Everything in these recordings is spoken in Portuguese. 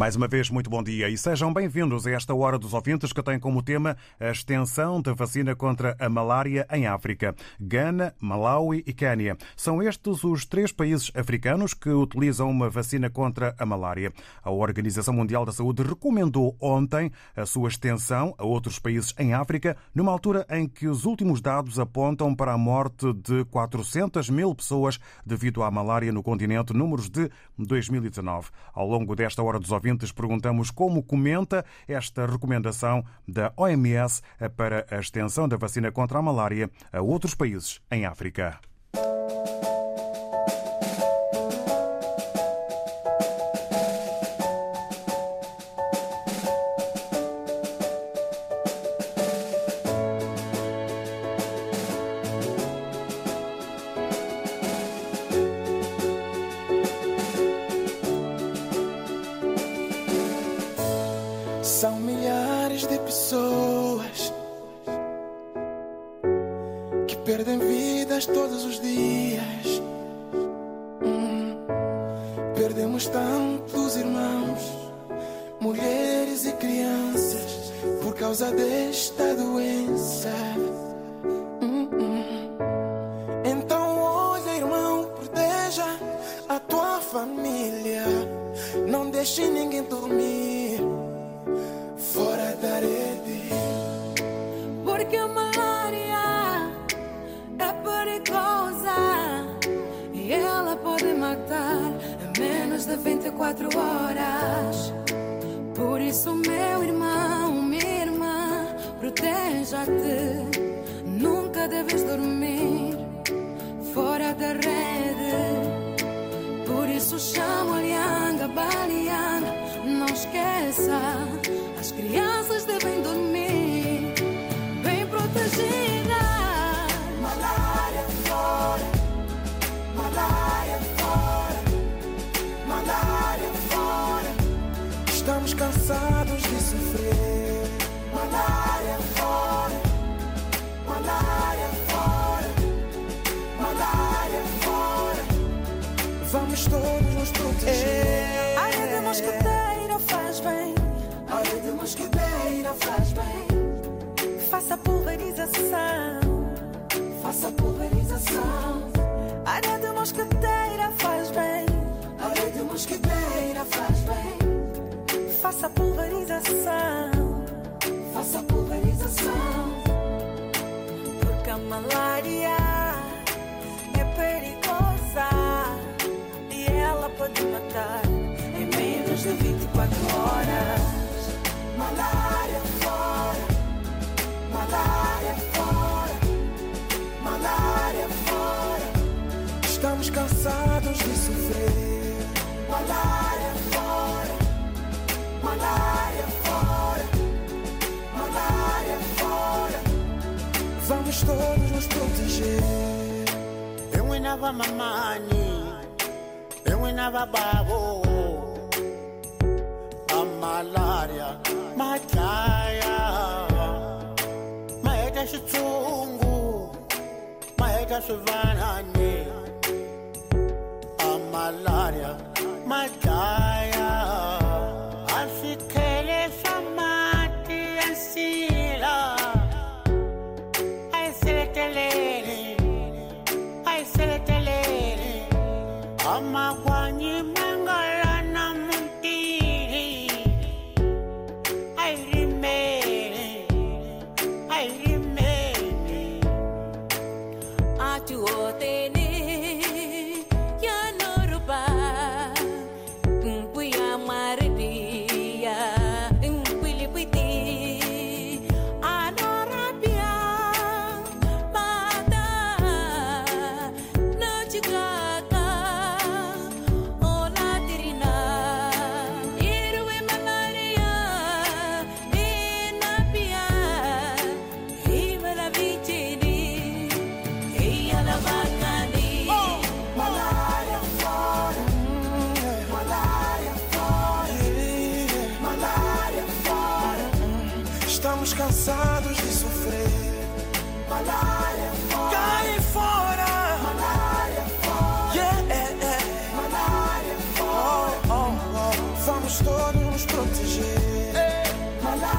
Mais uma vez, muito bom dia e sejam bem-vindos a esta Hora dos Ouvintes que tem como tema a extensão da vacina contra a malária em África. Gana, Malawi e Quênia. São estes os três países africanos que utilizam uma vacina contra a malária. A Organização Mundial da Saúde recomendou ontem a sua extensão a outros países em África, numa altura em que os últimos dados apontam para a morte de 400 mil pessoas devido à malária no continente, números de 2019. Ao longo desta Hora dos Ouvintes, ouvintes perguntamos como comenta esta recomendação da OMS para a extensão da vacina contra a malária a outros países em África. Cansados de sofrer. Malária fora, malária fora, malária fora. Vamos todos nos proteger. A rede mosquiteira faz bem. A rede mosquiteira faz bem. Faça pulverização. Faça pulverização. A rede mosquiteira Faça pulverização. Faça pulverização. Porque a malária é perigosa e ela pode matar em menos de 24 horas. Malária fora, malária fora, malária fora. Estamos cansados de sofrer. Malária malária fora, malária. Vamos todos nos proteger. Eu enava mamani, eu enava babo. A malária, mataya. Maeta xitsungu, maeta swivanani. A malária, mataya.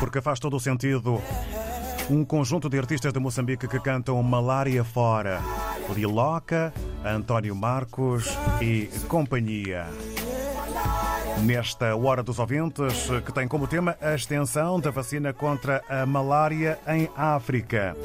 Porque faz todo o sentido. Um conjunto de artistas de Moçambique que cantam Malária Fora. Liloca, António Marcos e companhia. Nesta Hora dos Ouvintes, que tem como tema a extensão da vacina contra a malária em África.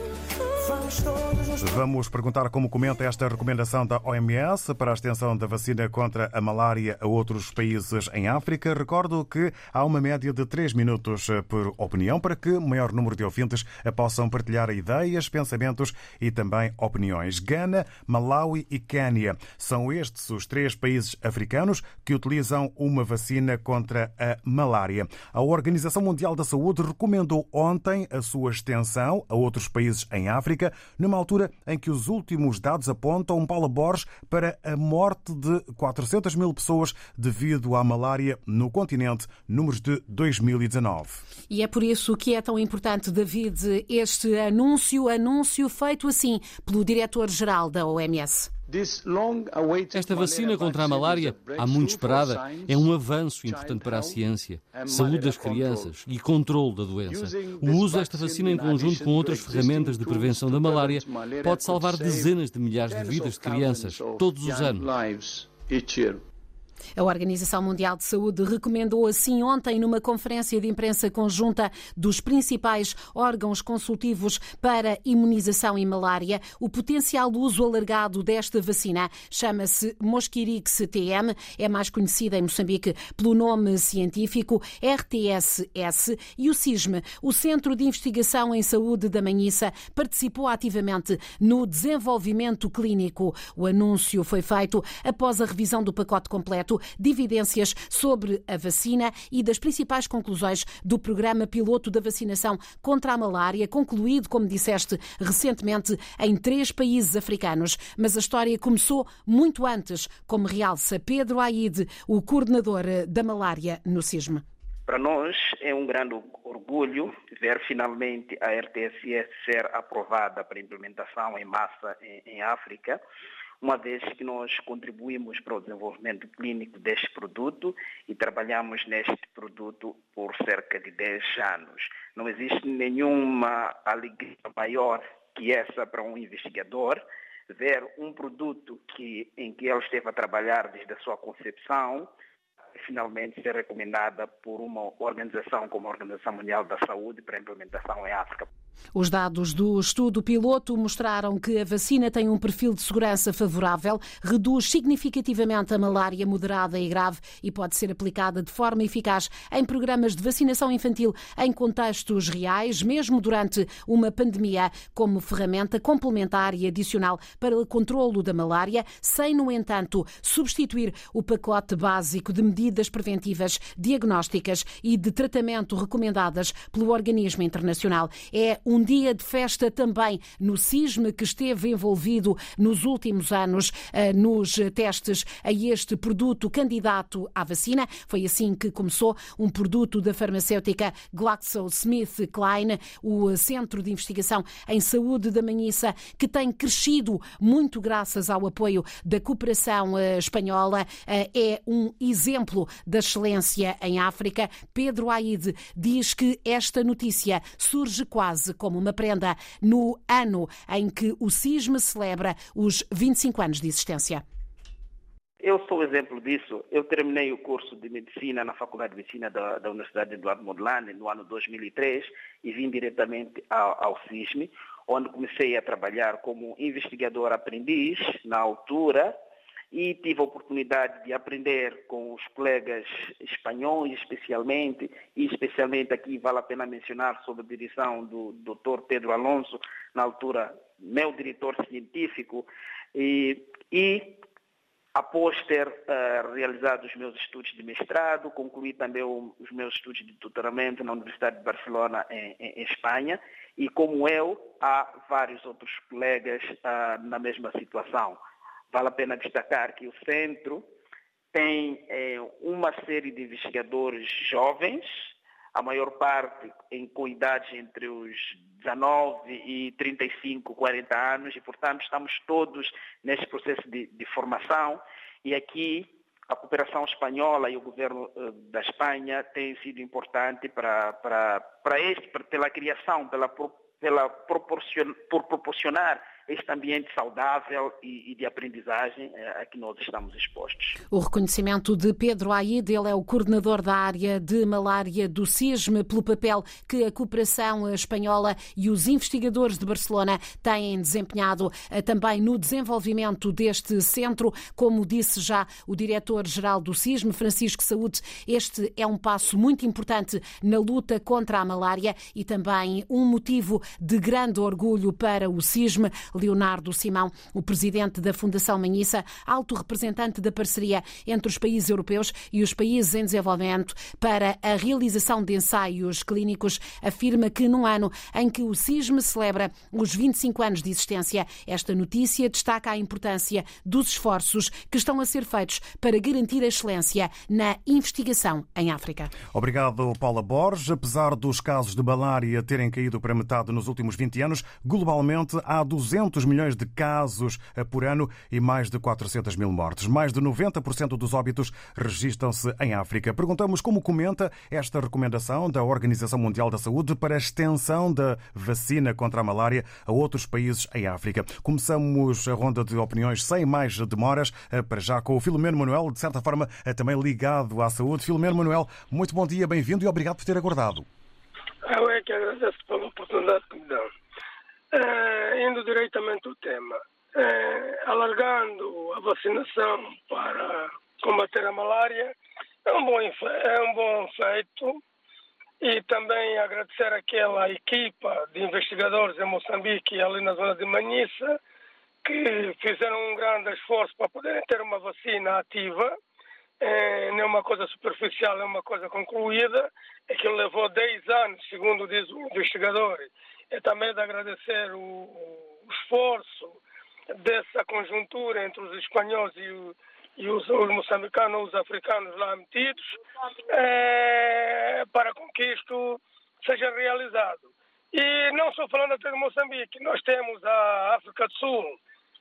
Vamos perguntar como comenta esta recomendação da OMS para a extensão da vacina contra a malária a outros países em África. Recordo que há uma média de 3 minutos por opinião para que o maior número de ouvintes possam partilhar ideias, pensamentos e também opiniões. Gana, Malawi e Quênia são estes os três países africanos que utilizam uma vacina contra a malária. A Organização Mundial da Saúde recomendou ontem a sua extensão a outros países em África, numa altura em que os últimos dados apontam, Paula Borges, para a morte de 400 mil pessoas devido à malária no continente, números de 2019. E é por isso que é tão importante, David, este anúncio, anúncio feito assim pelo diretor-geral da OMS. Esta vacina contra a malária, há muito esperada, é um avanço importante para a ciência, saúde das crianças e controle da doença. O uso desta vacina em conjunto com outras ferramentas de prevenção da malária pode salvar dezenas de milhares de vidas de crianças todos os anos. A Organização Mundial de Saúde recomendou assim ontem, numa conferência de imprensa conjunta dos principais órgãos consultivos para imunização e malária, o potencial uso alargado desta vacina. Chama-se Mosquirix TM, é mais conhecida em Moçambique pelo nome científico RTSS e o CISM, o Centro de Investigação em Saúde da Manhissa, participou ativamente no desenvolvimento clínico. O anúncio foi feito após a revisão do pacote completo de evidências sobre a vacina e das principais conclusões do programa piloto da vacinação contra a malária, concluído, como disseste, recentemente em três países africanos. Mas a história começou muito antes, como realça Pedro Aide, o coordenador da malária no CISM. Para nós é um grande orgulho ver finalmente a RTSS ser aprovada para implementação em massa em, em África uma vez que nós contribuímos para o desenvolvimento clínico deste produto e trabalhamos neste produto por cerca de 10 anos. Não existe nenhuma alegria maior que essa para um investigador ver um produto que, em que ele esteve a trabalhar desde a sua concepção finalmente ser recomendada por uma organização como a Organização Mundial da Saúde para implementação em África. Os dados do estudo piloto mostraram que a vacina tem um perfil de segurança favorável, reduz significativamente a malária moderada e grave e pode ser aplicada de forma eficaz em programas de vacinação infantil em contextos reais, mesmo durante uma pandemia, como ferramenta complementar e adicional para o controlo da malária, sem, no entanto, substituir o pacote básico de medidas preventivas, diagnósticas e de tratamento recomendadas pelo organismo internacional. É um dia de festa também no CISM, que esteve envolvido nos últimos anos eh, nos testes a este produto candidato à vacina. Foi assim que começou um produto da farmacêutica GlaxoSmithKline, o Centro de Investigação em Saúde da Manhissa, que tem crescido muito graças ao apoio da cooperação eh, espanhola. Eh, é um exemplo da excelência em África. Pedro Aide diz que esta notícia surge quase como uma prenda no ano em que o CISM celebra os 25 anos de existência. Eu sou exemplo disso. Eu terminei o curso de medicina na Faculdade de Medicina da, da Universidade Eduardo Mondlane no ano 2003 e vim diretamente ao, ao CISM, onde comecei a trabalhar como investigador aprendiz na altura e tive a oportunidade de aprender com os colegas espanhóis, especialmente, e especialmente aqui vale a pena mencionar sob a direção do Dr. Pedro Alonso, na altura meu diretor científico, e, e após ter uh, realizado os meus estudos de mestrado, concluí também o, os meus estudos de doutoramento na Universidade de Barcelona, em, em, em Espanha, e como eu, há vários outros colegas uh, na mesma situação. Vale a pena destacar que o centro tem eh, uma série de investigadores jovens, a maior parte em, com idades entre os 19 e 35, 40 anos, e, portanto, estamos todos nesse processo de, de formação. E aqui a cooperação espanhola e o governo eh, da Espanha têm sido importante para, para, para este, pela criação, pela, pela proporcion, por proporcionar este ambiente saudável e, e de aprendizagem eh, a que nós estamos expostos. O reconhecimento de Pedro Aide, ele é o coordenador da área de malária do CISM, pelo papel que a cooperação espanhola e os investigadores de Barcelona têm desempenhado eh, também no desenvolvimento deste centro. Como disse já o diretor-geral do CISM, Francisco Saúde, este é um passo muito importante na luta contra a malária e também um motivo de grande orgulho para o CISM. Leonardo Simão, o presidente da Fundação Manhissa, alto representante da parceria entre os países europeus e os países em desenvolvimento para a realização de ensaios clínicos, afirma que num ano em que o CISM celebra os 25 anos de existência, esta notícia destaca a importância dos esforços que estão a ser feitos para garantir a excelência na investigação em África. Obrigado, Paula Borges. Apesar dos casos de malária terem caído para metade nos últimos 20 anos, globalmente há 200 milhões de casos por ano e mais de 400 mil mortes. Mais de 90% dos óbitos registram-se em África. Perguntamos como comenta esta recomendação da Organização Mundial da Saúde para a extensão da vacina contra a malária a outros países em África. Começamos a ronda de opiniões sem mais demoras, para já com o Filomeno Manuel, de certa forma também ligado à saúde. Filomeno Manuel, muito bom dia, bem-vindo e obrigado por ter aguardado. Eu é que agradeço pela oportunidade que me dão. Eh, indo diretamente ao tema, eh, alargando a vacinação para combater a malária, é um bom, é um bom feito e também agradecer àquela equipa de investigadores em Moçambique ali na zona de Manhissa que fizeram um grande esforço para poderem ter uma vacina ativa. É, não é uma coisa superficial, é uma coisa concluída. Que levou 10 anos, segundo diz o investigador, é também de agradecer o, o esforço dessa conjuntura entre os espanhóis e, o, e os, os, moçambicanos, os africanos lá metidos, é, para que isto seja realizado. E não só falando até de Moçambique, nós temos a África do Sul,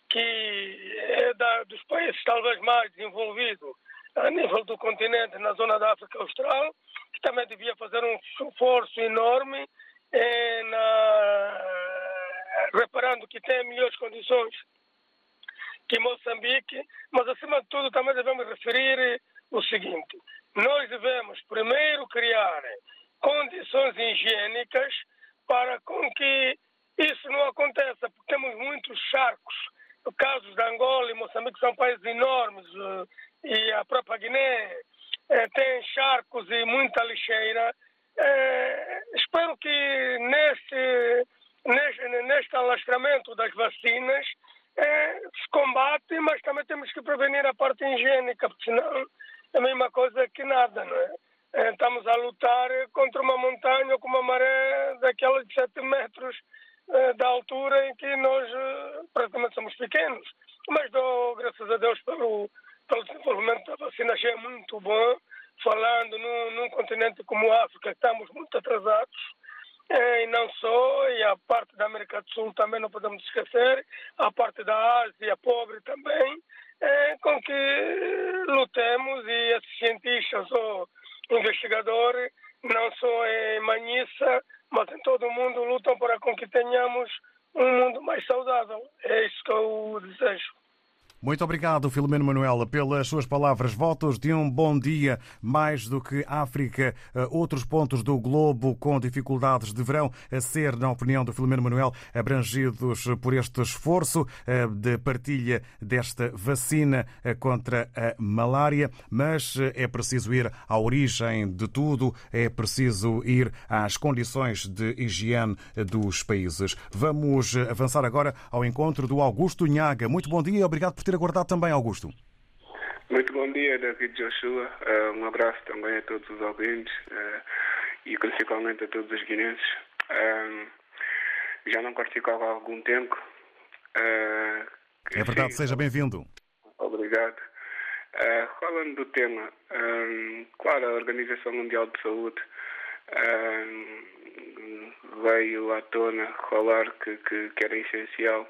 que é da, dos países talvez mais desenvolvidos a nível do continente, na zona da África Austral, que também devia fazer um esforço enorme é, na, reparando que tem melhores condições que Moçambique, mas acima de tudo também devemos referir o seguinte: nós devemos primeiro criar condições higiênicas para com que isso não aconteça, porque temos muitos charcos. Casos de Angola e Moçambique são países enormes e a própria Guiné eh, tem charcos e muita lixeira é, espero que neste, neste, alastramento das vacinas é, se combate, mas também temos que prevenir a parte higiênica, porque senão é a mesma coisa que nada, não é? é estamos a lutar contra uma montanha com uma maré daquelas de 7 metros da altura em que nós praticamente somos pequenos. Mas dou graças a Deus pelo, pelo desenvolvimento da vacina, achei muito bom falando num, num continente como a África, estamos muito atrasados, é, e não só, e a parte da América do Sul também não podemos esquecer, a parte da Ásia pobre também, é, com que lutemos e esses cientistas ou investigadores, não só em Manhissa, mas em todo o mundo, lutam para com que tenhamos um mundo mais saudável. É isso que eu desejo. Muito obrigado, Filomeno Manuel, pelas suas palavras. Votos de um bom dia. Mais do que África, eh, outros pontos do globo com dificuldades deverão eh, ser, na opinião do Filomeno Manuel, abrangidos por este esforço eh, de partilha desta vacina contra a malária. Mas é preciso ir à origem de tudo, é preciso ir às condições de higiene dos países. Vamos avançar agora ao encontro do Augusto Nhaga. Muito bom dia obrigado por ter aguardado também, Augusto. Muito bom dia, David Joshua. Uh, um abraço também a todos os ouvintes uh, e principalmente a todos os guinenses. Uh, já não participava há algum tempo. é verdade, sim, seja bem-vindo. Obrigado. falando do tema, claro, a Organização Mundial de Saúde veio à tona falar que, que, que era essencial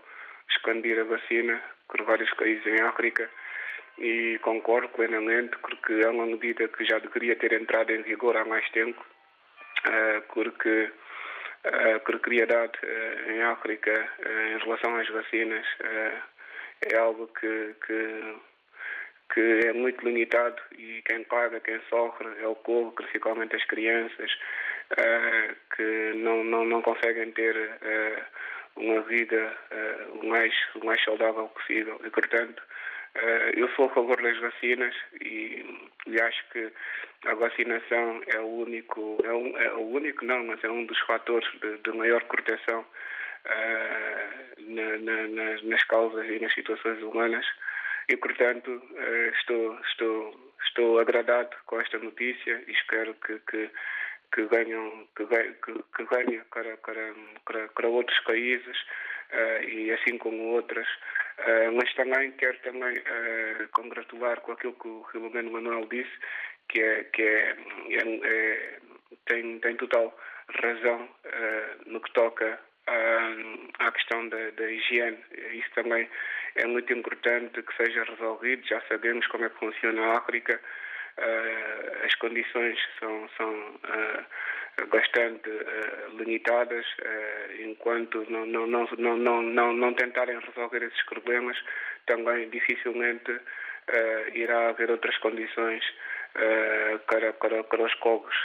expandir a vacina por vários países em África e concordo plenamente porque é uma medida que já deveria ter entrado em vigor há mais tempo, uh, porque a precariedade uh, em África em relação às vacinas é algo que, que, que, é muito limitado e quem paga, quem sofre é o povo, principalmente as crianças, que não, não, não conseguem ter uma vida o, mais, mais saudável possível. E, portanto, Uh, eu sou a favor das vacinas e, e, acho que a vacinação é o único, é, um, é, o único não, mas é um dos fatores de, de maior proteção uh, na, na, nas, nas causas e nas situações humanas. E, portanto, uh, estou, estou, estou agradado com esta notícia e espero que, que que venham que, que, para, para, para, para outros países uh, e assim como outras Uh, mas também quero também uh, congratular com aquilo que o Filomeno Manuel disse, que é que é, é, é tem, tem total razão no que toca à, à questão da, da, higiene. Isso também é muito importante que seja resolvido. Já sabemos como é que funciona a África. As condições são, são bastante uh, limitadas, uh, enquanto não, não, não, não, não, não tentarem resolver esses problemas, também dificilmente uh, irá haver outras condições para, para, para os povos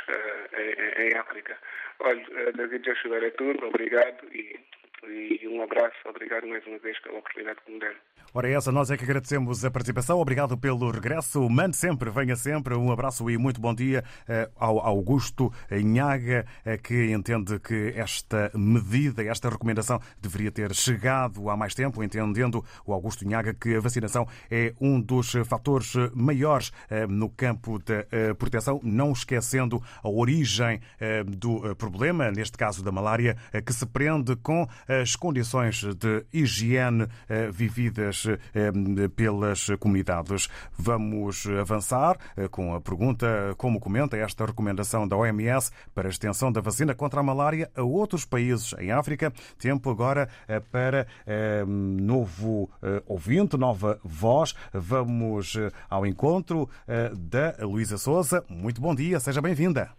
em, em, África. Olha, David Joshua é tudo, obrigado e, e um abraço, obrigado mais uma vez pela oportunidade que me deram. Ora, essa, nós é que agradecemos a participação. Obrigado pelo regresso. Mande sempre, venha sempre. Um abraço e muito bom dia eh, ao Augusto Inhaga, eh, que entende que esta medida, esta recomendação deveria ter chegado há mais tempo, entendendo o Augusto Inhaga que a vacinação é um dos fatores maiores eh, no campo da proteção, não esquecendo a origem do problema, neste caso da malária, que se prende com as condições de higiene vividas eh, pelas comunidades. Vamos avançar eh, com a pergunta como comenta esta recomendação da OMS para a extensão da vacina contra a malária a outros países em África. Tempo agora eh, para novo ouvinte, nova voz. Vamos ao encontro da Luísa Souza. Muito bom dia, seja bem-vinda.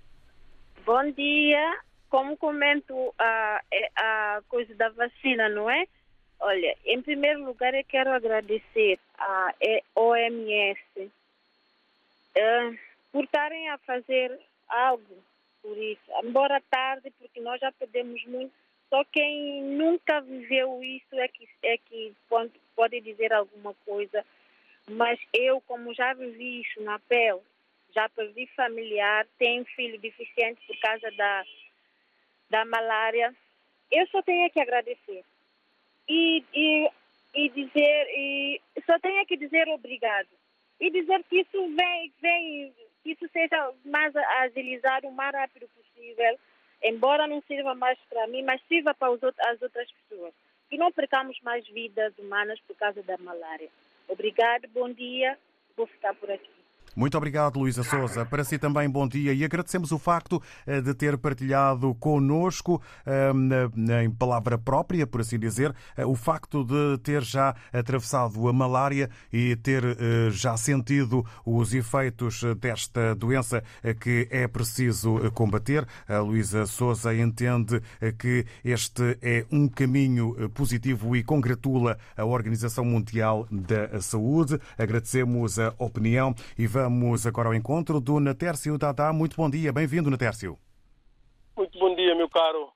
Bom dia. Como comento a, a coisa da vacina, não é? Olha, em primeiro lugar, eu quero agradecer à OMS uh, eh, por estarem a fazer algo por isso. Embora tarde, porque nós já perdemos muito. Só quem nunca viveu isso é que, é que pode, pode dizer alguma coisa. Mas eu, como já vivi isso na pele, já perdi familiar, tenho filho deficiente por causa da, da malária, eu só tenho que agradecer e, e, e dizer, e só tenho que dizer obrigado. E dizer que isso vem, vem, que isso seja mais agilizado o mais rápido possível, embora não sirva mais para mim, mas sirva para os, as outras pessoas. Que não percamos mais vidas humanas por causa da malária. Obrigado, bom dia, vou ficar por aqui. Muito obrigado, Luísa Souza. Para si também, bom dia e agradecemos o facto eh, de ter partilhado conosco, eh, em palavra própria, por assim dizer, eh, o facto de ter já atravessado a malária e ter já sentido os efeitos desta doença que é preciso combater. A Luísa Souza entende que este é um caminho positivo e congratula a Organização Mundial da Saúde. Agradecemos a opinião e vamos Vamos agora ao encontro do Natércio Dadá. Muito bom dia, bem-vindo, Natércio. Muito bom dia, meu caro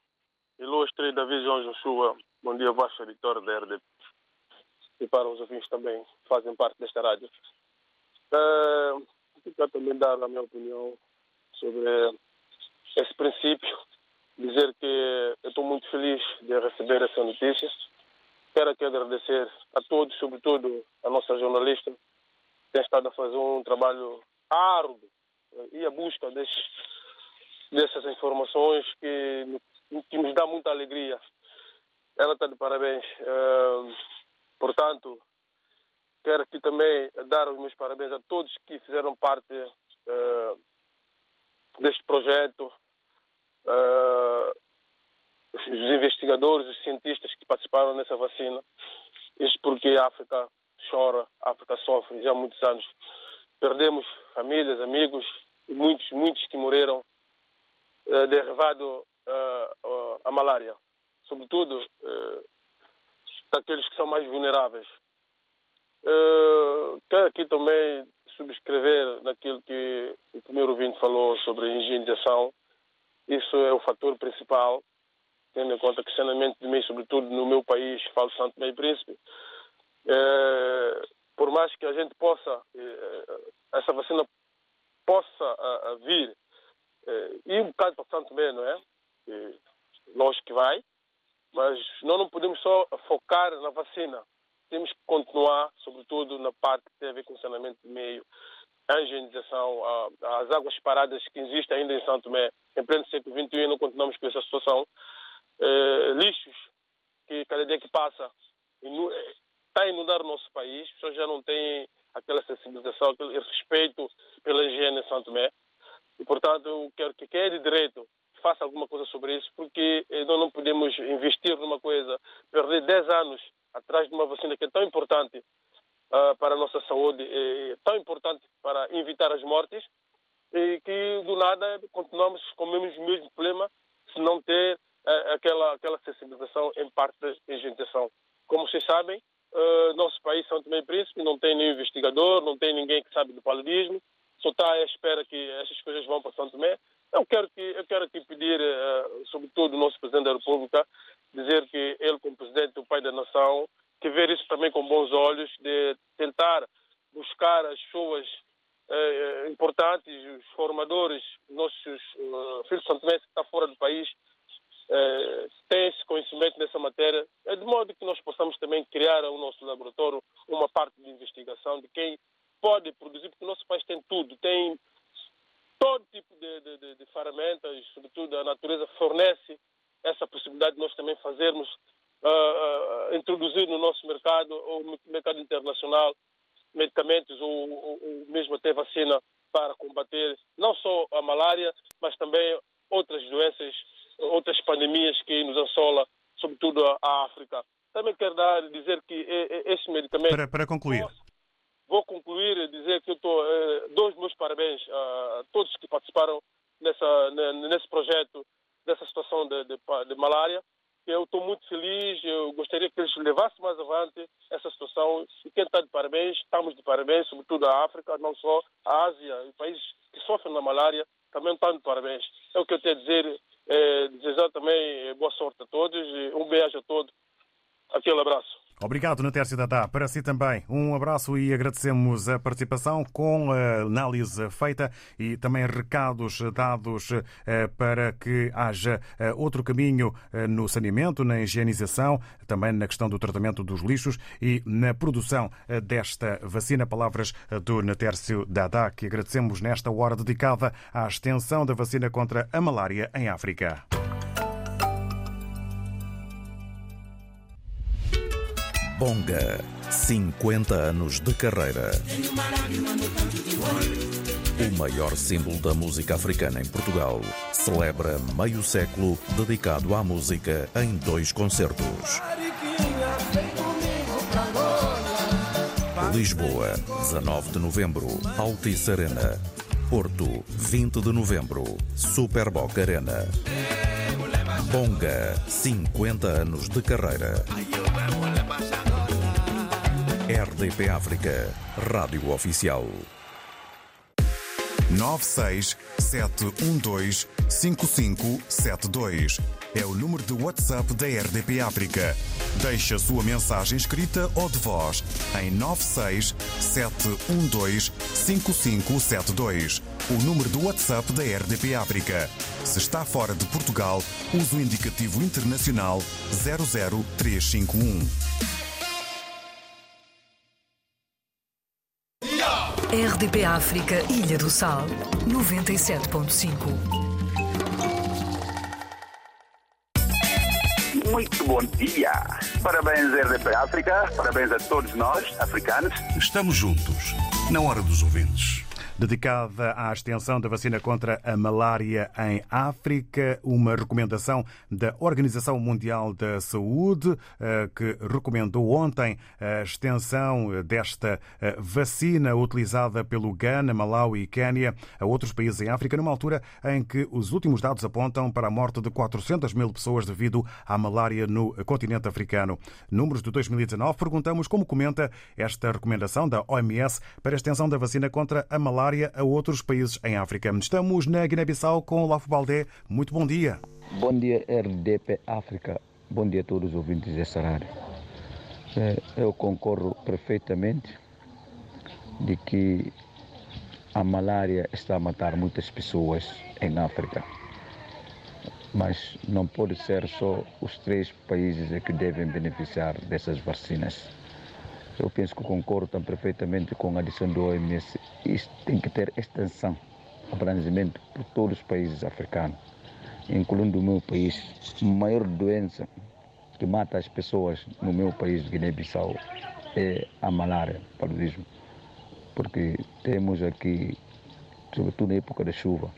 ilustre David João Joshua. Bom dia, baixo editor da RDP. E para os ouvintes também que fazem parte desta rádio. Uh, quero também dar a minha opinião sobre esse princípio. Dizer que estou muito feliz de receber essa notícia. Quero aqui agradecer a todos, sobretudo a nossa jornalista, tem estado a fazer um trabalho árduo e a busca desses, dessas informações que, que nos dá muita alegria. Ela está de parabéns. Uh, portanto, quero aqui também dar os meus parabéns a todos que fizeram parte uh, deste projeto, os investigadores, os cientistas que participaram nessa vacina. Isto porque a África chora, a África sofre já há muitos anos. Perdemos famílias, amigos, muitos, muitos que morreram uh, derivado uh, à malária. Sobretudo uh, daqueles que são mais vulneráveis. Uh, quero aqui também subscrever naquilo que o primeiro ouvinte falou sobre higienização. Isso é o fator principal, tendo em conta que saneamento de meio, sobretudo no meu país, falo Santo Meio Príncipe, por mais que a gente possa, uh, essa vacina possa vir, e um bocado para Santo Meio, não é? lógico que vai, mas nós não podemos só focar na vacina temos que continuar, sobretudo na parte que tem a ver com o saneamento de meio, a higienização, as águas paradas que existem ainda em São Tomé, em pleno século XXI, não continuamos com essa situação. Eh, lixos que cada dia que passa está a inundar o nosso país, as pessoas já não têm aquela sensibilização, aquele respeito pela higiene em São Tomé. E, portanto, eu quero que quem é de direito faça alguma coisa sobre isso, porque eh, nós não podemos investir numa coisa, perder 10 anos atrás de uma vacina que é tão importante uh, para a nossa saúde, é tão importante para evitar as mortes, e que do nada continuamos com o mesmo, problema se não ter uh, aquela, aquela sensibilização em parte da higienização. Como vocês sabem, uh, nosso país, São Tomé e Príncipe, não tem nenhum investigador, não tem ninguém que sabe do paludismo, só está à espera que essas coisas vão para São Tomé. Eu quero, que, eu quero aqui pedir, uh, sobretudo, o nosso Presidente da República, dizer que ele, como Presidente, o pai da nação, que ver isso também com bons olhos, de tentar buscar as pessoas uh, importantes, os formadores, nossos filhos de Santo Tomé que estão fora do país, uh, têm esse conhecimento nessa matéria, de modo que nós possamos também criar no nosso laboratório uma parte de investigação de quem pode produzir, porque o nosso país tem tudo, tem todo tipo de, de, de ferramentas, sobretudo a natureza fornece essa possibilidade de nós também fazermos, uh, uh, introduzir no nosso mercado, ou no mercado internacional, medicamentos ou, ou, ou, mesmo até vacina para combater não só a malária, mas também outras doenças, outras pandemias que nos assola, sobretudo a, África. Também quero dar, dizer que este medicamento... Para, para concluir. Vou concluir e dizer que eu estou, eh, dou os meus parabéns a todos que participaram nessa, nesse projeto, dessa situação de, de, de malária. Eu estou muito feliz, eu gostaria que eles levassem mais avante essa situação. E quem está de parabéns, estamos de parabéns, sobretudo a África, não só a Ásia, países que sofrem da malária, também estão de parabéns. É o que eu tenho a dizer. É, desejar também boa sorte a todos, um beijo a todos. Aquele abraço. Obrigado, Natércio Dadá. Para si também, um abraço e agradecemos a participação com a análise feita e também recados dados eh, para que haja eh, outro caminho eh, no saneamento, na higienização, também na questão do tratamento dos lixos e na produção desta vacina. Palavras do Natércio Dadá, que agradecemos nesta hora dedicada à extensão da vacina contra a malária em África. Bonga, 50 anos de carreira. O maior símbolo da música africana em Portugal celebra meio século dedicado à música em dois concertos. Lisboa, 19 de novembro, Altice Arena. Porto, 20 de novembro, Superboc Arena. Bonga, 50 anos de carreira. RDP África, Rádio Oficial. 967125572 é o número de WhatsApp da RDP África. Deixe a sua mensagem escrita ou de voz em 967125572. O número do WhatsApp da RDP África. Se está fora de Portugal, use o indicativo internacional 00351. RDP África, Ilha do Sal, 97.5. Muito bom dia. Parabéns, RDP África. Parabéns a todos nós, africanos. Estamos juntos, na hora dos ouvintes. Dedicada à extensão da vacina contra a malária em África, uma recomendação da Organização Mundial da Saúde, eh, que recomendou ontem a extensão desta eh, vacina utilizada pelo Ghana, Malawi e Quênia a outros países em África, numa altura em que os últimos dados apontam para a morte de 400 mil pessoas devido à malária no continente africano. Números de 2019, perguntamos como comenta esta recomendação da OMS para a extensão da vacina contra a malária a outros países em África. Estamos na Guiné-Bissau com o Lafo Baldé. Muito bom dia. Bom dia, RDP África. Bom dia a todos os ouvintes desta rádio. É, eu concordo perfeitamente de que a malária está a matar muitas pessoas em África. Mas não pode ser só os três países que devem beneficiar dessas vacinas. Eu penso que concordo tão perfeitamente com a adição do OMS. Isto tem que ter extensão, abrangimento por todos os países africanos, incluindo o meu país. A maior doença que mata as pessoas no meu país, Guiné-Bissau, é a malária, paludismo. Porque temos aqui, sobretudo na época da chuva,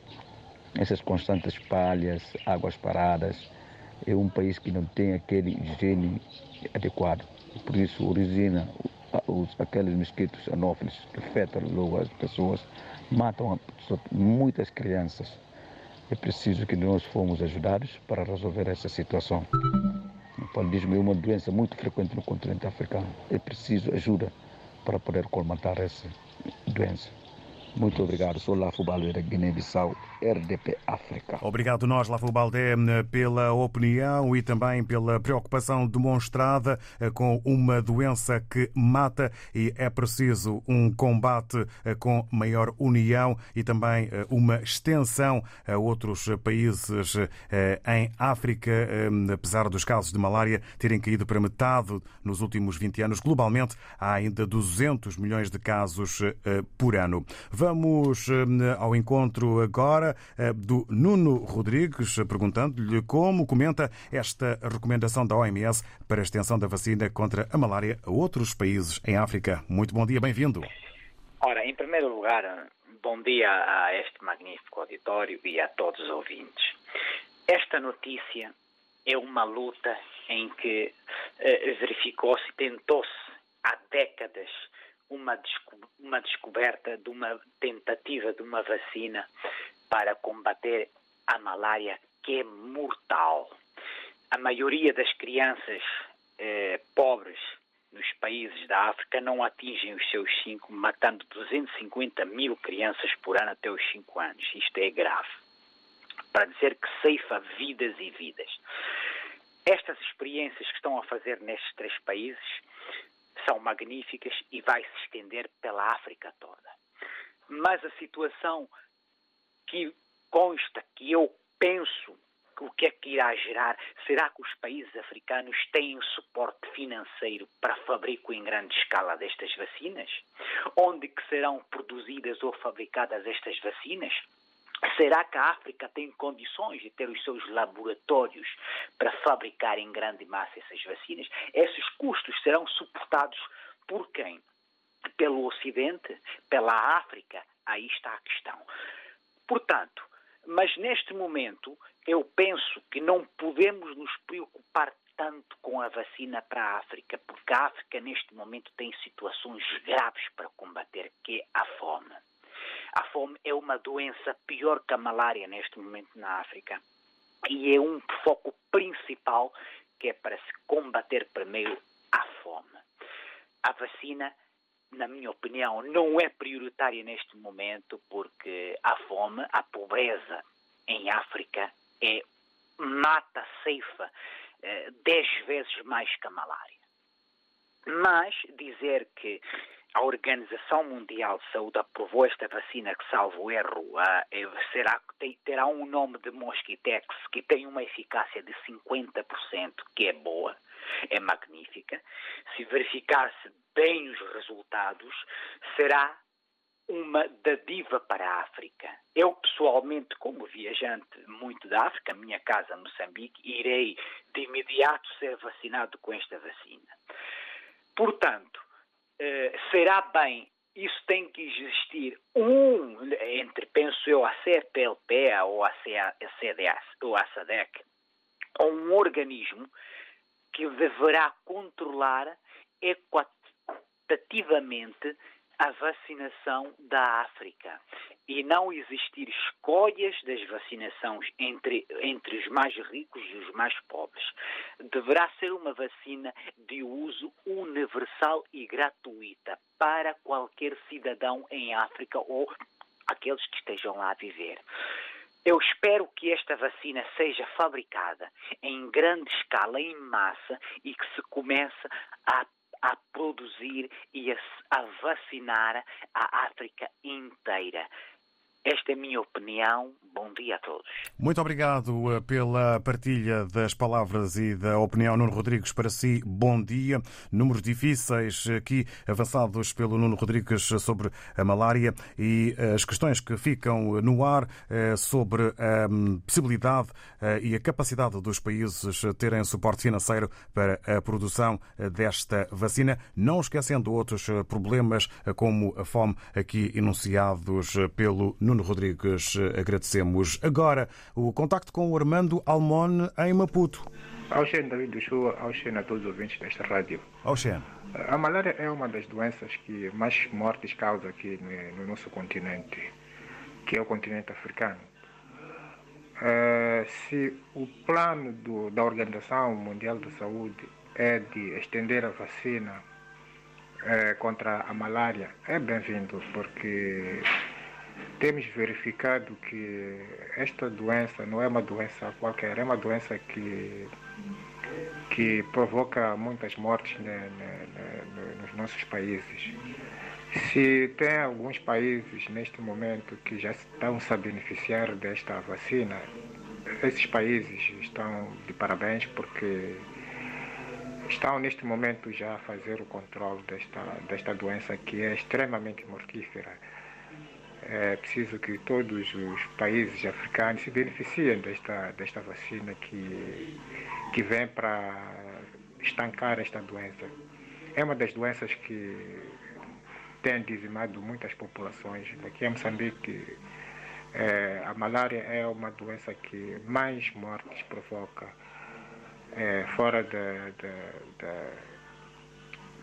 essas constantes palhas, águas paradas. É um país que não tem aquele higiene adequado. Por isso origina os, aqueles mosquitos anófilos que afetam logo as pessoas, matam muitas crianças. É preciso que nós fomos ajudados para resolver essa situação. O paludismo é uma doença muito frequente no continente africano. É preciso ajuda para poder colmatar essa doença. Muito obrigado. Sou Lafo Baldeira, Guiné-Bissau, RDP África. Obrigado nós, Lafo Baldé, pela opinião e também pela preocupação demonstrada eh, com uma doença que mata e é preciso um combate eh, com maior união e também eh, uma extensão a outros países em África, apesar dos casos de malária terem caído para metade nos últimos 20 anos. Globalmente, há ainda 200 milhões de casos por ano. Vamos ao encontro agora do Nuno Rodrigues, perguntando-lhe como comenta esta recomendação da OMS para a extensão da vacina contra a malária a outros países em África. Muito bom dia, bem-vindo. Ora, em primeiro lugar, bom dia a este magnífico auditório e a todos os ouvintes. Esta notícia é uma luta em que eh, verificou-se, tentou-se há décadas uma, desco uma descoberta de uma tentativa de uma vacina para combater a malária que é mortal. A maioria das crianças eh, pobres nos países da África não atingem os seus 5, matando 250 mil crianças por ano até os 5 anos. Isto é grave. Para dizer que ceifa vidas e vidas. Estas experiências que estão a fazer nestes três países são magníficas e vai se estender pela África toda. Mas a situação que consta, que eu penso que o que é que irá gerar, será que os países africanos têm suporte financeiro para fabrico em grande escala destas vacinas? Onde que serão produzidas ou fabricadas estas vacinas? Será que a África tem condições de ter os seus laboratórios para fabricar em grande massa essas vacinas? Esses custos serão suportados por quem? Pelo Ocidente? Pela África? Aí está a questão. Portanto, mas neste momento eu penso que não podemos nos preocupar tanto com a vacina para a África, porque a África neste momento tem situações graves para combater, que é a fome. A fome é uma doença pior que a malária neste momento na África. E é um foco principal que é para se combater primeiro a fome. A vacina, na minha opinião, não é prioritária neste momento porque a fome, a pobreza em África é mata, ceifa, eh, dez vezes mais que a malária. Mas dizer que a Organização Mundial de Saúde aprovou esta vacina que, salvo erro, uh, será, tem, terá um nome de Mosquitex, que tem uma eficácia de 50%, que é boa, é magnífica. Se verificar-se bem os resultados, será uma dadiva para a África. Eu, pessoalmente, como viajante muito da África, minha casa Moçambique, irei de imediato ser vacinado com esta vacina. Portanto, eh, será bem isso tem que existir um, entre, penso eu, a CPLP ou a CDS, ou a SADEC, um organismo que deverá controlar equitativamente a vacinação da África e não existir escolhas das vacinações entre, entre os mais ricos e os mais pobres. Deverá ser uma vacina de uso universal e gratuita para qualquer cidadão em África ou aqueles que estejam lá a viver. Eu espero que esta vacina seja fabricada em grande escala, em massa, e que se comece a a produzir e a, a vacinar a África inteira. Esta é a minha opinião. Bom dia a todos. Muito obrigado eh, pela partilha das palavras e da opinião, Nuno Rodrigues. Para si, bom dia. Números difíceis aqui avançados pelo Nuno Rodrigues sobre a malária e eh, as questões que ficam no ar eh, sobre a hum, possibilidade e a capacidade dos países terem suporte financeiro para a produção desta vacina, não esquecendo outros problemas como a fome aqui enunciados pelo Nuno Nuno Rodrigues, agradecemos. Agora, o contacto com o Armando Almone em Maputo. Auxene David do Show, Auxene a todos os ouvintes desta rádio. Auxene. A malária é uma das doenças que mais mortes causa aqui no nosso continente, que é o continente africano. Uh, se o plano do, da Organização Mundial da Saúde é de estender a vacina uh, contra a malária, é bem-vindo, porque temos verificado que esta doença não é uma doença qualquer, é uma doença que, que provoca muitas mortes né, né, né, nos nossos países. Se tem alguns países neste momento que já estão a beneficiar desta vacina, esses países estão de parabéns porque estão neste momento já a fazer o controle desta, desta doença que é extremamente mortífera é preciso que todos os países africanos se beneficiem desta, desta vacina que, que vem para estancar esta doença. É uma das doenças que tem dizimado muitas populações. Aqui em Moçambique, é, a malária é uma doença que mais mortes provoca, é, fora da,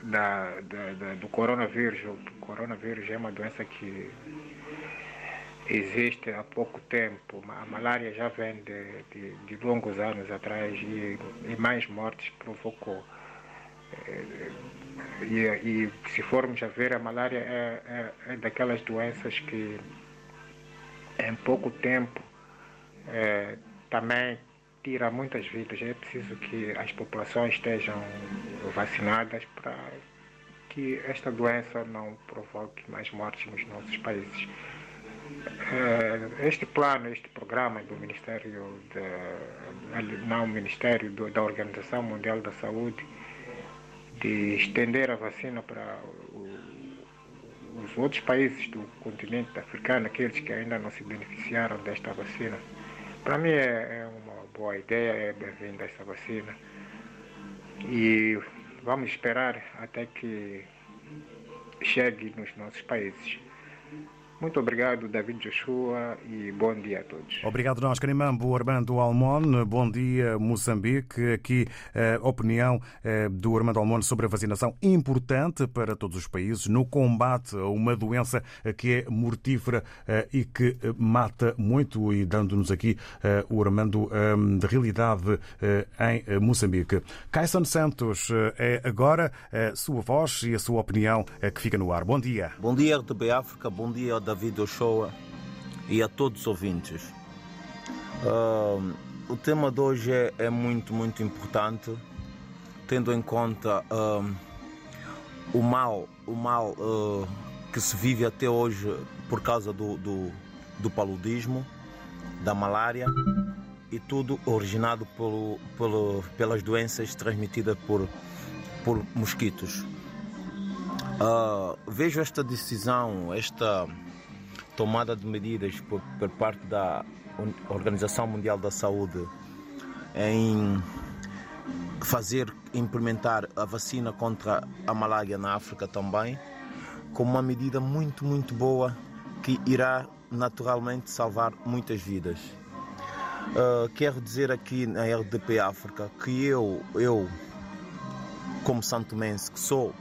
da, da, da, do coronavírus. O coronavírus é uma doença que existe há pouco tempo. A malária já vem de, de, de longos anos atrás e, e, mais mortes provocou. Eh, e, e, se formos a ver, a malária é, é, é daquelas doenças que em pouco tempo é, também tira muitas vidas. É preciso que as populações estejam vacinadas para que esta doença não provoque mais mortes nos nossos países. Eh, este plano, este programa do Ministério, de, não Ministério da Organização Mundial da Saúde, de estender a vacina para os outros países do continente africano, aqueles que ainda não se beneficiaram desta vacina, para mim é, é uma boa ideia, é bem-vinda essa vacina. E vamos esperar até que chegue nos nossos países. Muito obrigado, David Joshua, e bom dia a todos. Obrigado nós, Carimambo Armando Almon. Bom dia, Moçambique. Aqui a eh, opinião eh, do Armando Almon sobre a vacinação importante para todos os países no combate a uma doença que é mortífera eh, e que mata muito e dando-nos aqui o Armando de realidade em Moçambique. Caisson Santos, é agora a sua voz e a sua opinião que fica no ar. Bom dia. Bom dia, RTP África. Bom dia, David Ochoa e a todos os ouvintes. Uh, o tema de hoje é, é, muito, muito importante, tendo em conta uh, o mal, o mal uh, que se vive até hoje por causa do, do, do paludismo, da malária e tudo originado pelo, pelo, pelas doenças transmitidas por, por mosquitos. vejo esta decisão, esta tomada de medidas por, por parte da Organização Mundial da Saúde em fazer implementar a vacina contra a malária na África também como uma medida muito, muito boa que irá naturalmente salvar muitas vidas. Uh, quero dizer aqui na RDP África que eu, eu como santomense que sou,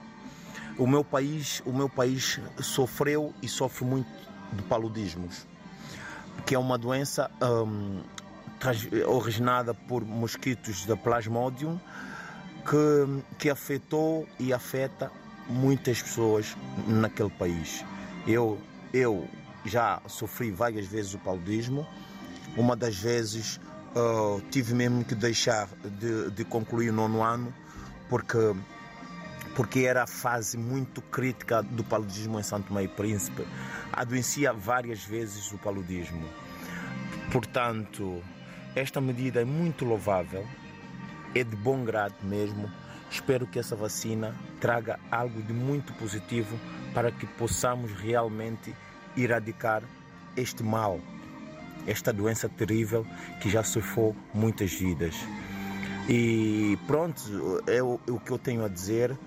o meu país, o meu país sofreu e sofre muito de paludismos, que é uma doença um, originada por mosquitos da Plasmodium que, que afetou e afeta muitas pessoas naquele país. Eu, eu já sofri várias vezes o paludismo. Uma das vezes uh, tive mesmo que deixar de, de concluir o nono ano porque porque era a fase muito crítica do paludismo em Santo Meio Príncipe. Adoecia várias vezes o paludismo. Portanto, esta medida é muito louvável, é de bom grado mesmo. Espero que essa vacina traga algo de muito positivo para que possamos realmente erradicar este mal, esta doença terrível que já sofreu muitas vidas. E pronto, é é o que eu tenho a dizer.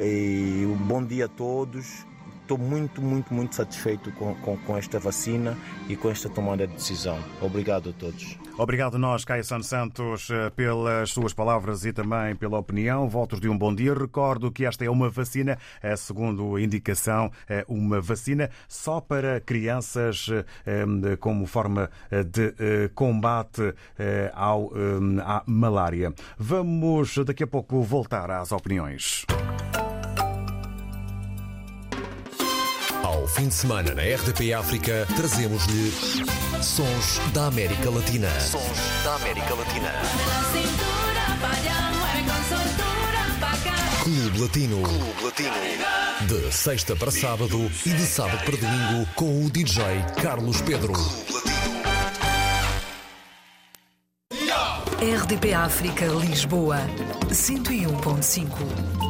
E um bom dia a todos. Estou muito, muito, muito satisfeito com, com, com, esta vacina e com esta tomada de decisão. Obrigado a todos. Obrigado nós, Caio Santos Santos, eh, pelas suas palavras e também pela opinião. Votos de um bom dia. Recordo que esta é uma vacina, eh, segundo indicação, é uma vacina só para crianças como forma de combate ao, à malária. Vamos daqui a pouco voltar às opiniões. Ao fim de semana na RDP África, trazemos-lhe Sons da América Latina. Sons da América Latina. Clube Latino. Clube Latino. De sexta para sábado e de sábado para domingo com o DJ Carlos Pedro. RDP África Lisboa 101.5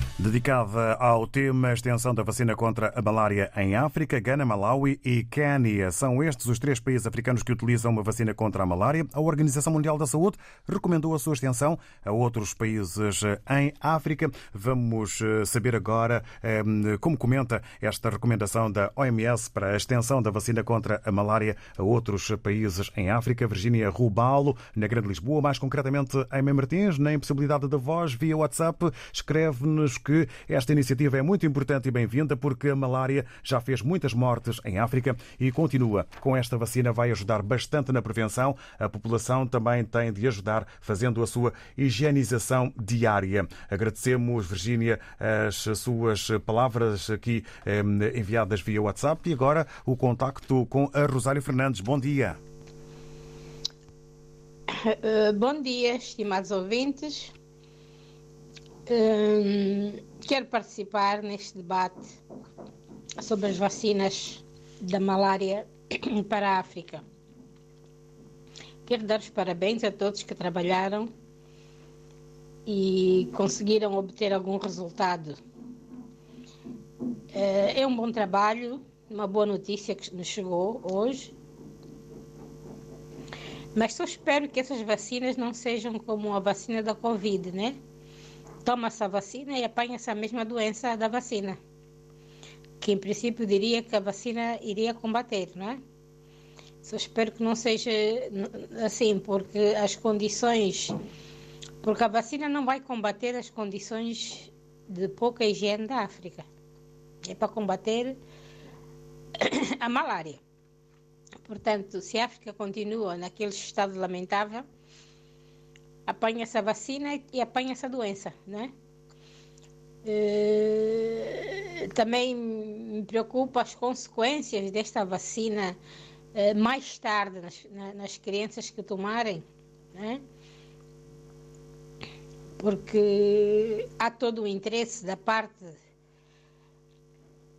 dedicada ao tema extensão da vacina contra a malária em África, Gana, Malawi e Quênia. São estes os três países africanos que utilizam uma vacina contra a malária. A Organização Mundial da Saúde recomendou a sua extensão a outros países em África. Vamos eh, saber agora eh, como comenta esta recomendação da OMS para a extensão da vacina contra a malária a outros países em África. Virgínia Rubalo, na Grande Lisboa, mais concretamente em Martins, na impossibilidade da voz via WhatsApp, escreve-nos que que esta iniciativa é muito importante e bem-vinda porque a malária já fez muitas mortes em África e continua. Com esta vacina vai ajudar bastante na prevenção. A população também tem de ajudar fazendo a sua higienização diária. Agradecemos, Virgínia, as suas palavras aqui eh, enviadas via WhatsApp e agora o contacto com a Rosário Fernandes. Bom dia. Uh, bom dia, estimados ouvintes. Hum, quero participar neste debate sobre as vacinas da malária para a África. Quero dar os parabéns a todos que trabalharam e conseguiram obter algum resultado. Eh, é um bom trabalho, uma boa notícia que nos chegou hoje. Mas só espero que essas vacinas não sejam como a vacina da Covid, né? Toma essa vacina e apanha essa mesma doença da vacina. Que em princípio diria que a vacina iria combater, não é? Só espero que não seja assim, porque as condições. Porque a vacina não vai combater as condições de pouca higiene da África. É para combater a malária. Portanto, se a África continua naquele estado lamentável, apanha essa vacina e apanha essa doença, né? Uh, também me preocupa as consequências desta vacina uh, mais tarde nas, na, nas, crianças que tomarem, né? Porque há todo o interesse da parte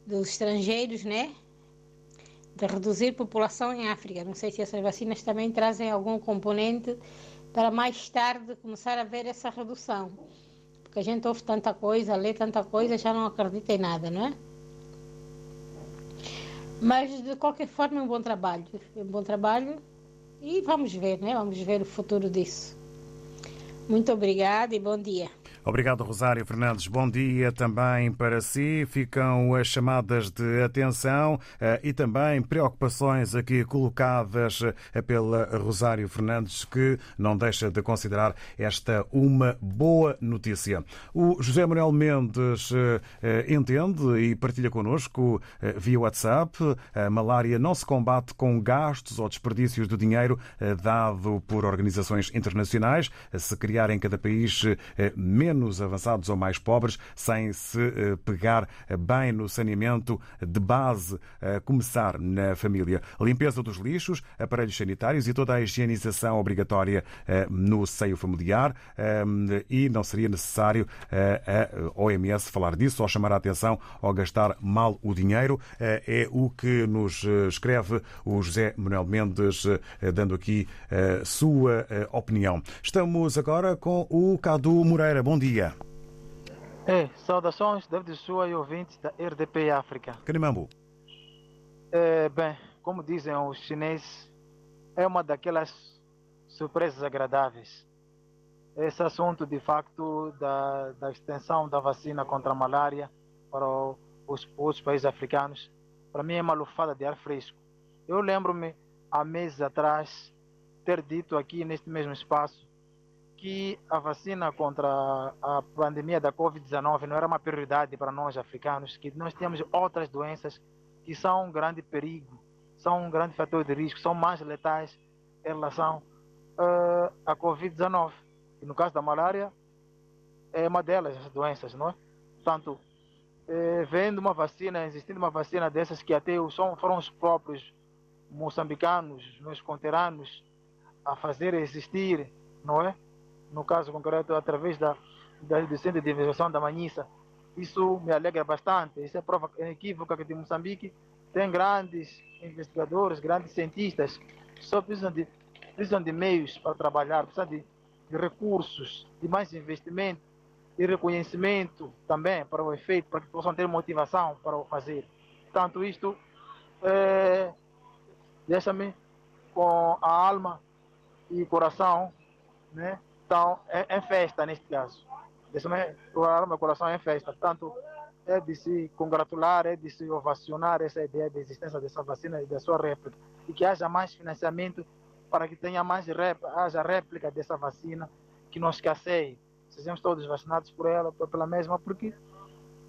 dos estrangeiros, né? De reduzir população em África. Não sei se essas vacinas também trazem algum componente para mais tarde começar a ver essa redução. Porque a gente ouve tanta coisa, lê tanta coisa, já não acredita em nada, não é? Mas de qualquer forma é um bom trabalho. É um bom trabalho e vamos ver, né? Vamos ver o futuro disso. Muito obrigada e bom dia. Obrigado, Rosário Fernandes. Bom dia também para si. Ficam as chamadas de atenção eh, e também preocupações aqui colocadas eh, pela Rosário Fernandes, que não deixa de considerar esta uma boa notícia. O José Manuel Mendes eh, entende e partilha connosco via WhatsApp. A malária não se combate com gastos ou desperdícios de dinheiro dado por organizações internacionais. Se criar em cada país menos menos avançados ou mais pobres, sem se eh, pegar bem no saneamento de base, a começar na família. Limpeza dos lixos, aparelhos sanitários e toda a higienização obrigatória eh, no seio familiar eh, e não seria necessário a OMS falar disso ou chamar a atenção ou gastar mal o dinheiro. É o que nos escreve o José Manuel Mendes, dando aqui a sua opinião. Estamos agora com o Cadu Moreira. Bom. É, saudações, David Sua e ouvintes da RDP África. Canimambo. É, bem, como dizem os chineses, é uma daquelas surpresas agradáveis. Esse assunto, de facto, da, da extensão da vacina contra a malária para os, os países africanos, para mim é uma lufada de ar fresco. Eu lembro-me, há meses atrás, ter dito aqui neste mesmo espaço que a vacina contra a pandemia da Covid-19 não era uma prioridade para nós africanos, que nós temos outras doenças que são um grande perigo, são um grande fator de risco, são mais letais em relação uh, à Covid-19. E no caso da malária, é uma delas, as doenças, não é? Portanto, eh, vendo uma vacina, existindo uma vacina dessas que até são, foram os próprios moçambicanos, meus conteranos, a fazer existir, não é? No caso concreto, através da, da do Centro de Investigação da Manhissa. Isso me alegra bastante. Isso é prova inequívoca que de Moçambique tem grandes investigadores, grandes cientistas, só precisam de, precisam de meios para trabalhar, precisam de, de recursos, de mais investimento e reconhecimento também para o efeito, para que possam ter motivação para o fazer. Tanto isto é, deixa-me com a alma e coração né, então, é, é festa neste caso. Deixa-me meu coração é festa. Portanto, é de se congratular, é de se ovacionar essa ideia de existência dessa vacina e da sua réplica. E que haja mais financiamento para que tenha mais réplica, haja réplica dessa vacina, que não escasseie. Sejamos todos vacinados por ela, pela mesma, porque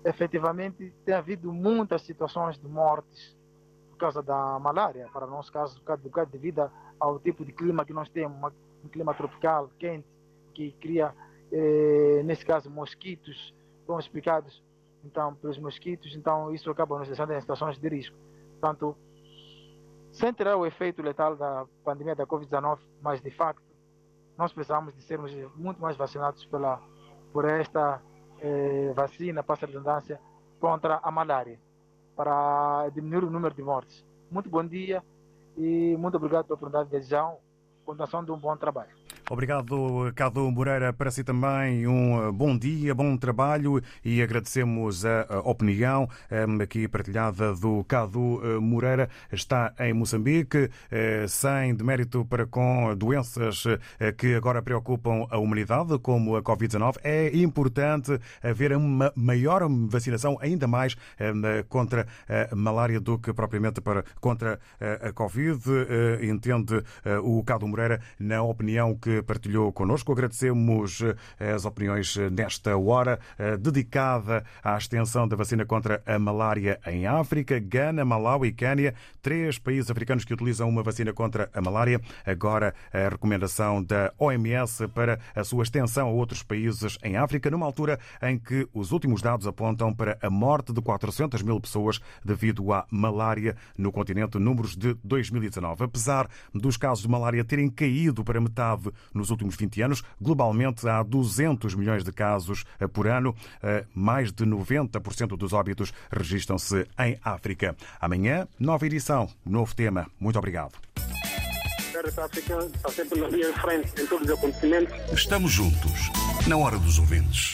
efetivamente tem havido muitas situações de mortes por causa da malária, para o nosso caso, por causa devido ao tipo de clima que nós temos, um clima tropical, quente, que cria, eh, nesse caso, mosquitos, fomos explicados então, pelos mosquitos, então isso acaba nos deixando em situações de risco. Portanto, sem tirar o efeito letal da pandemia da Covid-19, mas de facto, nós precisamos de sermos muito mais vacinados pela, por esta eh, vacina, passa a redundância, contra a malária, para diminuir o número de mortes. Muito bom dia e muito obrigado pela oportunidade de desejar continuação de um bom trabalho. Obrigado, Cadu Moreira. Para si também um eh, bom dia, bom trabalho e agradecemos a opinião eh, aqui partilhada do Cadu eh, Moreira. Está em Moçambique, sem demérito para com doenças que agora preocupam a humanidade, como a Covid-19. É importante haver uma maior vacinação, ainda mais contra a malária do que propriamente para, contra a Covid. Entende o Cadu Moreira na opinião que partilhou connosco. Agradecemos eh, as opiniões eh, nesta hora eh, dedicada à extensão da vacina contra a malária em África, Gana, Malawi e Quênia, três países africanos que utilizam uma vacina contra a malária. Agora a recomendação da OMS para a sua extensão a outros países em África, numa altura em que os últimos dados apontam para a morte de 400 mil pessoas devido à malária no continente, números de 2019. Apesar dos casos de malária terem caído para metade nos últimos 20 anos. Globalmente, há 200 milhões de casos eh, por ano. Eh, mais de 90% dos óbitos registram-se em África. Amanhã, nova edição, novo tema. Muito obrigado. Estamos juntos, na hora dos ouvintes.